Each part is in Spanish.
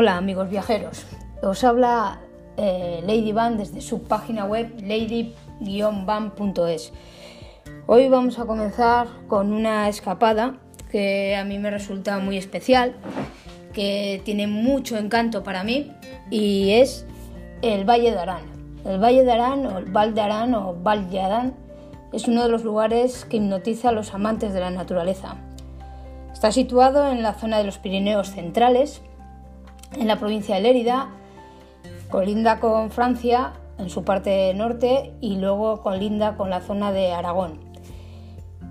Hola amigos viajeros, os habla eh, Lady Van desde su página web lady-van.es. Hoy vamos a comenzar con una escapada que a mí me resulta muy especial, que tiene mucho encanto para mí y es el Valle de Arán. El Valle de Arán o el Val de Arán o Val de Arán es uno de los lugares que hipnotiza a los amantes de la naturaleza. Está situado en la zona de los Pirineos centrales en la provincia de Lérida, colinda con Francia en su parte norte y luego colinda con la zona de Aragón.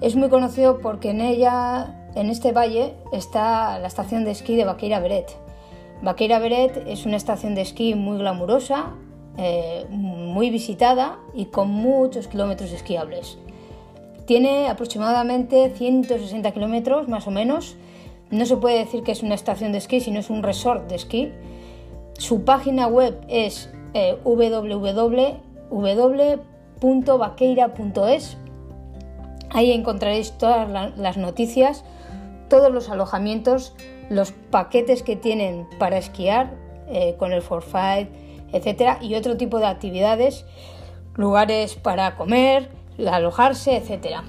Es muy conocido porque en ella, en este valle, está la estación de esquí de Baqueira Beret. Baqueira Beret es una estación de esquí muy glamurosa, eh, muy visitada y con muchos kilómetros esquiables. Tiene aproximadamente 160 kilómetros más o menos no se puede decir que es una estación de esquí, sino es un resort de esquí. Su página web es eh, www.vaqueira.es. Ahí encontraréis todas las noticias, todos los alojamientos, los paquetes que tienen para esquiar eh, con el Forfait, etcétera, y otro tipo de actividades, lugares para comer, alojarse, etcétera.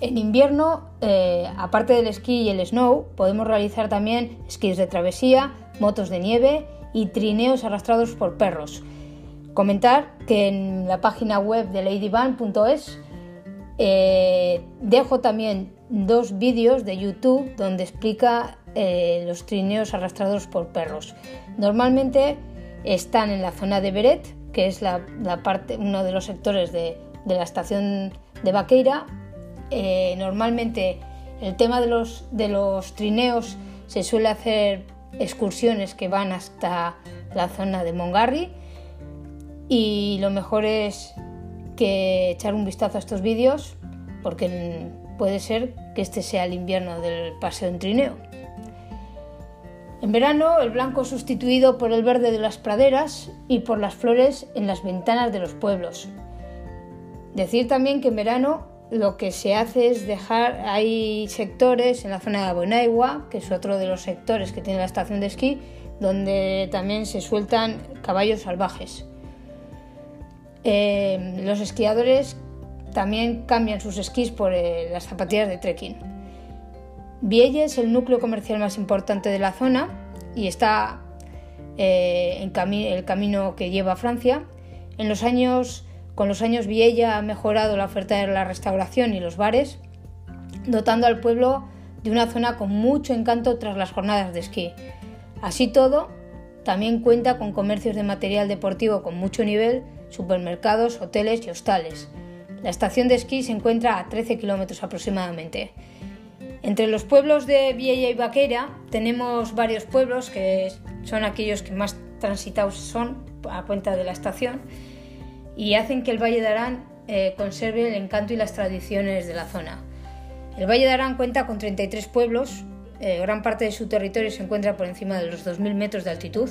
En invierno, eh, aparte del esquí y el snow, podemos realizar también esquís de travesía, motos de nieve y trineos arrastrados por perros. Comentar que en la página web de ladyvan.es eh, dejo también dos vídeos de YouTube donde explica eh, los trineos arrastrados por perros. Normalmente están en la zona de Beret, que es la, parte, uno de los sectores de, de la estación de Vaqueira, eh, normalmente el tema de los, de los trineos se suele hacer excursiones que van hasta la zona de Mongarri y lo mejor es que echar un vistazo a estos vídeos porque puede ser que este sea el invierno del paseo en trineo. En verano el blanco sustituido por el verde de las praderas y por las flores en las ventanas de los pueblos. Decir también que en verano lo que se hace es dejar, hay sectores en la zona de Abonaigua, que es otro de los sectores que tiene la estación de esquí, donde también se sueltan caballos salvajes. Eh, los esquiadores también cambian sus esquís por eh, las zapatillas de trekking. Vielle es el núcleo comercial más importante de la zona y está eh, en el camino que lleva a Francia. En los años con los años Viella ha mejorado la oferta de la restauración y los bares, dotando al pueblo de una zona con mucho encanto tras las jornadas de esquí. Así todo, también cuenta con comercios de material deportivo con mucho nivel, supermercados, hoteles y hostales. La estación de esquí se encuentra a 13 kilómetros aproximadamente. Entre los pueblos de Viella y Vaquera tenemos varios pueblos que son aquellos que más transitados son a cuenta de la estación y hacen que el Valle de Arán eh, conserve el encanto y las tradiciones de la zona. El Valle de Arán cuenta con 33 pueblos, eh, gran parte de su territorio se encuentra por encima de los 2.000 metros de altitud.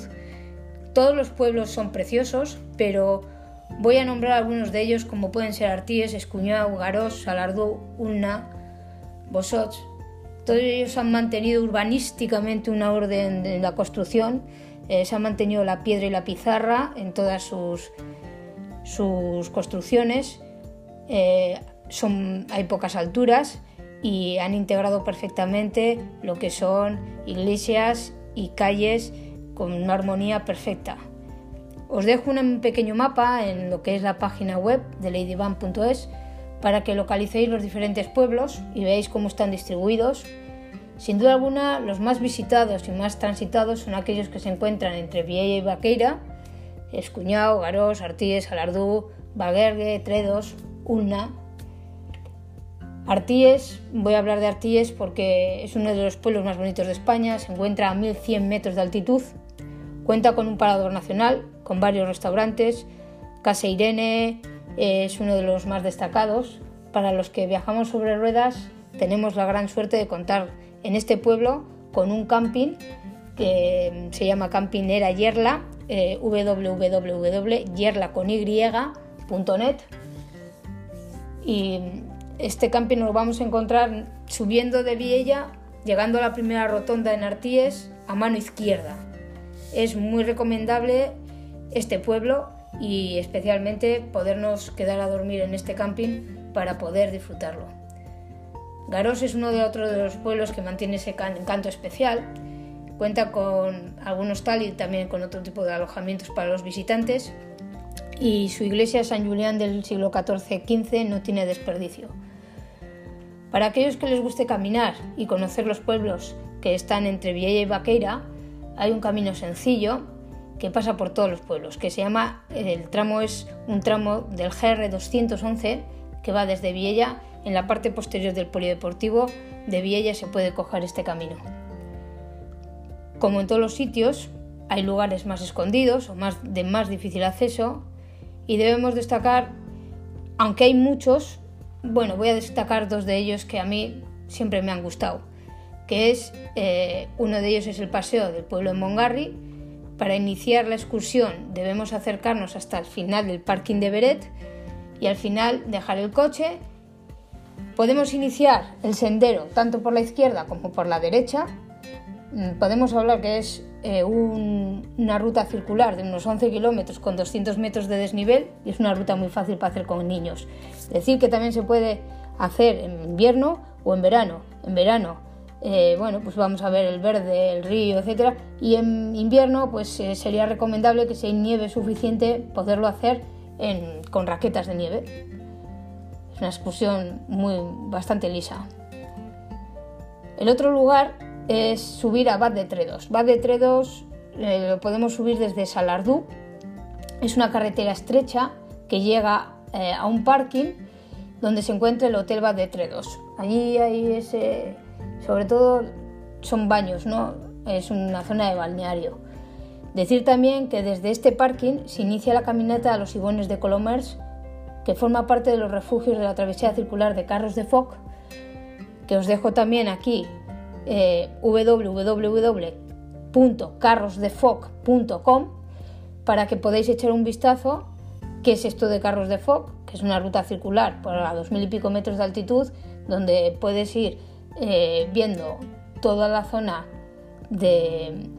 Todos los pueblos son preciosos, pero voy a nombrar algunos de ellos como pueden ser Artíes, Escuñao, Garós, Salardú, Ulna, Bosots. Todos ellos han mantenido urbanísticamente una orden en la construcción, eh, se ha mantenido la piedra y la pizarra en todas sus sus construcciones eh, son, hay pocas alturas y han integrado perfectamente lo que son iglesias y calles con una armonía perfecta. Os dejo un pequeño mapa en lo que es la página web de ladyvan.es para que localicéis los diferentes pueblos y veáis cómo están distribuidos. Sin duda alguna, los más visitados y más transitados son aquellos que se encuentran entre Viella y Vaqueira, Escuñao, Garós, Artíes, Alardú, Baguergue, Tredos, Ulna. Artíes, voy a hablar de Artíes porque es uno de los pueblos más bonitos de España, se encuentra a 1100 metros de altitud, cuenta con un parador nacional, con varios restaurantes, Casa Irene es uno de los más destacados. Para los que viajamos sobre ruedas tenemos la gran suerte de contar en este pueblo con un camping que se llama Camping Era Yerla eh, y este camping nos vamos a encontrar subiendo de Viella, llegando a la primera rotonda en Artíes a mano izquierda. es muy recomendable este pueblo y especialmente podernos quedar a dormir en este camping para poder disfrutarlo. Garós es uno de otros de los pueblos que mantiene ese encanto especial. Cuenta con algunos tal y también con otro tipo de alojamientos para los visitantes y su iglesia San Julián del siglo XIV-XV no tiene desperdicio. Para aquellos que les guste caminar y conocer los pueblos que están entre Viella y Vaqueira, hay un camino sencillo que pasa por todos los pueblos, que se llama, el tramo es un tramo del GR 211 que va desde Viella, en la parte posterior del polideportivo de Viella se puede coger este camino. Como en todos los sitios, hay lugares más escondidos o más de más difícil acceso y debemos destacar, aunque hay muchos, bueno, voy a destacar dos de ellos que a mí siempre me han gustado, que es, eh, uno de ellos es el paseo del pueblo de Mongarri. Para iniciar la excursión debemos acercarnos hasta el final del parking de Beret y al final dejar el coche. Podemos iniciar el sendero tanto por la izquierda como por la derecha. Mm, podemos hablar que es eh, una ruta circular de unos 11 kilómetros con 200 metros de desnivel y es una ruta muy fácil para hacer con niños. Es decir, que también se puede hacer en invierno o en verano. En verano, eh, bueno, pues vamos a ver el verde, el río, etcétera, y en invierno, pues eh, sería recomendable que si hay nieve suficiente poderlo hacer con raquetas de nieve. Es una excursión muy bastante lisa. El otro lugar es subir a Bad de Tredos. Bad de Tredos eh, lo podemos subir desde Salardú. Es una carretera estrecha que llega eh, a un parking donde se encuentra el Hotel Bad de Tredos. Allí hay ese, sobre todo son baños, ¿no? Es una zona de balneario. Decir también que desde este parking se inicia la caminata a los Ibones de Colomers, que forma parte de los refugios de la travesía circular de Carros de Foc, que os dejo también aquí eh, para que podáis echar un vistazo qué es esto de Carros de Foc, que es una ruta circular por a dos mil y pico metros de altitud, donde puedes ir eh, viendo toda la zona de,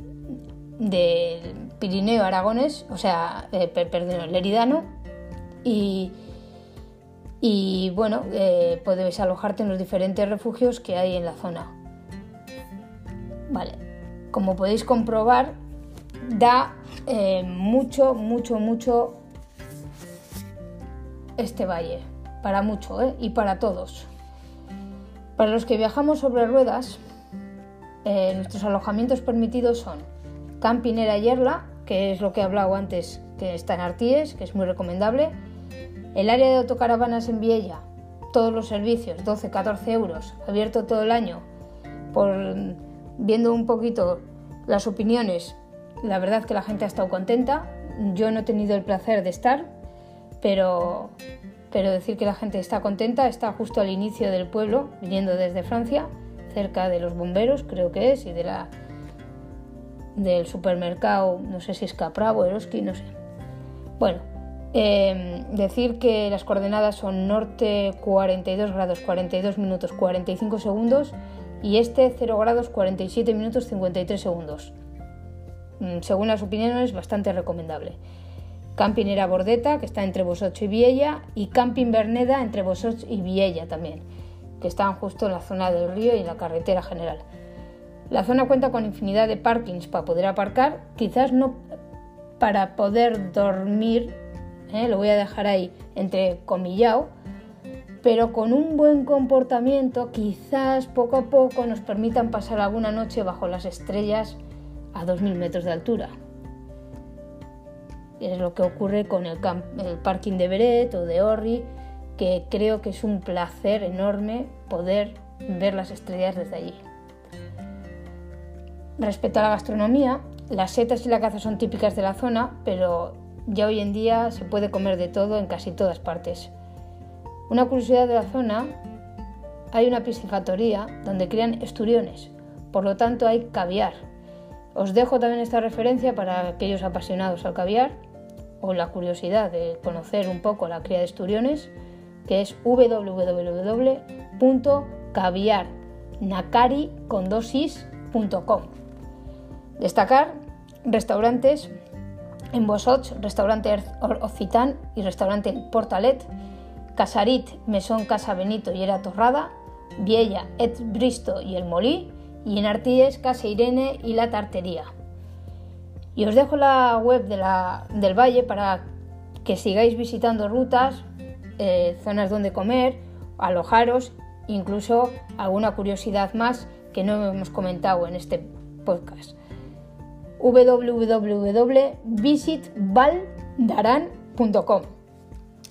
Pirineo Aragones, o sea, eh, perdón, Leridano, y, y bueno, eh, puedes alojarte en los diferentes refugios que hay en la zona. Vale, como podéis comprobar, da eh, mucho, mucho, mucho este valle, para mucho ¿eh? y para todos. Para los que viajamos sobre ruedas, eh, nuestros alojamientos permitidos son Campinera Yerla, que es lo que he hablado antes, que está en Artíes, que es muy recomendable, el área de autocaravanas en Viella, todos los servicios, 12-14 euros, abierto todo el año, por viendo un poquito las opiniones, la verdad que la gente ha estado contenta. Yo no he tenido el placer de estar, pero, pero decir que la gente está contenta, está justo al inicio del pueblo, viniendo desde Francia, cerca de los bomberos, creo que es, y de la del supermercado, no sé si es Capravo, Eroski, no sé. Bueno, em, decir que las coordenadas son norte 42 grados 42 minutos 45 segundos y este 0 grados 47 minutos 53 segundos. Mm, según las opiniones, bastante recomendable. Camping Era Bordeta, que está entre Vosotros y Viella, y Camping Berneda entre Vosotros y Viella también, que están justo en la zona del río y en la carretera general. La zona cuenta con infinidad de parkings para poder aparcar, quizás no para poder dormir, ¿eh? lo voy a dejar ahí entre comillao, pero con un buen comportamiento quizás poco a poco nos permitan pasar alguna noche bajo las estrellas a 2.000 metros de altura. Es lo que ocurre con el, parking de Beret o de Orri, que creo que es un placer enorme poder ver las estrellas desde allí. Respecto a la gastronomía, las setas y la caza son típicas de la zona, pero ya hoy en día se puede comer de todo en casi todas partes. Una curiosidad de la zona, hay una piscifactoría donde crían esturiones, por lo tanto hay caviar. Os dejo también esta referencia para aquellos apasionados al caviar o la curiosidad de conocer un poco la cría de esturiones, que es www.caviarnacari.com. Destacar restaurantes en Bosots, restaurante Occitan y restaurante Portalet, Casarit, Mesón Casa Benito y Era Torrada, Viella, Et Bristo y El Molí, y en Artíes, Casa Irene y La Tartería. Y os dejo la web del Valle para que sigáis visitando rutas, eh, zonas donde comer, alojaros, incluso alguna curiosidad más que no hemos comentado en este podcast www.visitvaldaran.com.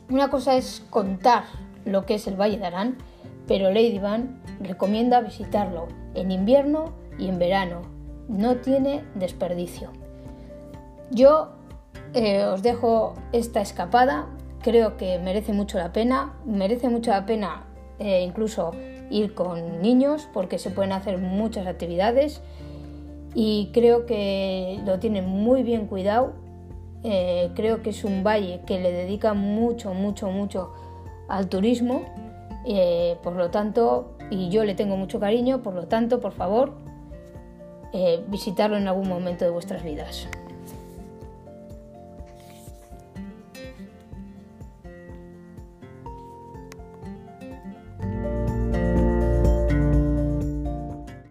Una cosa es contar lo que es el Valle de Arán, pero Lady Van recomienda visitarlo en invierno y en verano. No tiene desperdicio. Yo eh, os dejo esta escapada, creo que merece mucho la pena, merece mucho la pena eh, incluso ir con niños porque se pueden hacer muchas actividades y creo que lo tienen muy bien cuidado. Eh, creo que es un valle que le dedica mucho, mucho, mucho al turismo. Eh, por lo tanto, y yo le tengo mucho cariño, por lo tanto, por favor, eh, visitarlo en algún momento de vuestras vidas.